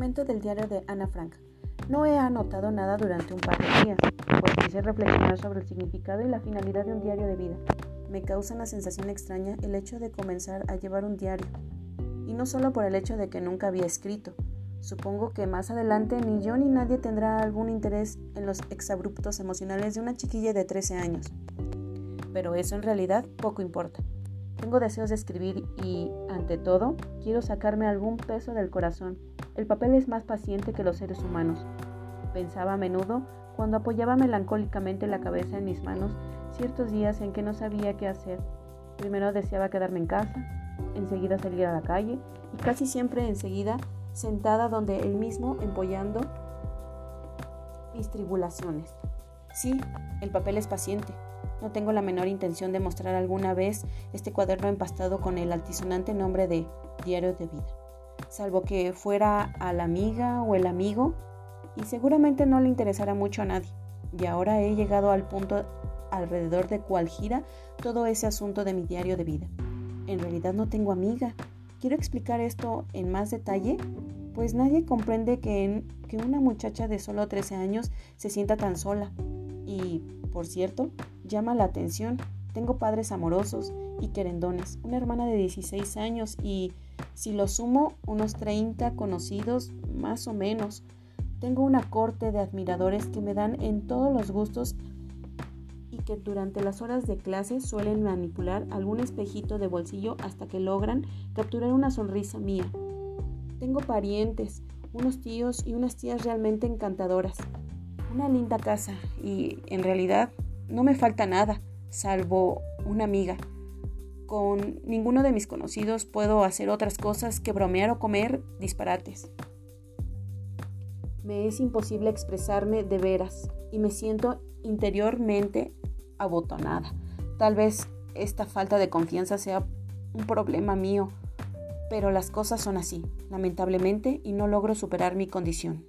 Del diario de Ana Frank. No he anotado nada durante un par de días, pues quise reflexionar sobre el significado y la finalidad de un diario de vida. Me causa una sensación extraña el hecho de comenzar a llevar un diario, y no solo por el hecho de que nunca había escrito. Supongo que más adelante ni yo ni nadie tendrá algún interés en los exabruptos emocionales de una chiquilla de 13 años. Pero eso en realidad poco importa. Tengo deseos de escribir y, ante todo, quiero sacarme algún peso del corazón. El papel es más paciente que los seres humanos. Pensaba a menudo, cuando apoyaba melancólicamente la cabeza en mis manos, ciertos días en que no sabía qué hacer. Primero deseaba quedarme en casa, enseguida salir a la calle y casi siempre enseguida sentada donde él mismo empollando mis tribulaciones. Sí, el papel es paciente, no tengo la menor intención de mostrar alguna vez este cuaderno empastado con el altisonante nombre de Diario de Vida, salvo que fuera a la amiga o el amigo, y seguramente no le interesará mucho a nadie. Y ahora he llegado al punto alrededor de cual gira todo ese asunto de mi diario de vida. En realidad no tengo amiga. Quiero explicar esto en más detalle, pues nadie comprende que, que una muchacha de solo 13 años se sienta tan sola. Y, por cierto, llama la atención. Tengo padres amorosos y querendones, una hermana de 16 años y, si lo sumo, unos 30 conocidos más o menos. Tengo una corte de admiradores que me dan en todos los gustos y que durante las horas de clase suelen manipular algún espejito de bolsillo hasta que logran capturar una sonrisa mía. Tengo parientes, unos tíos y unas tías realmente encantadoras. Una linda casa y, en realidad, no me falta nada, salvo una amiga. Con ninguno de mis conocidos puedo hacer otras cosas que bromear o comer disparates. Me es imposible expresarme de veras y me siento interiormente abotonada. Tal vez esta falta de confianza sea un problema mío, pero las cosas son así, lamentablemente, y no logro superar mi condición.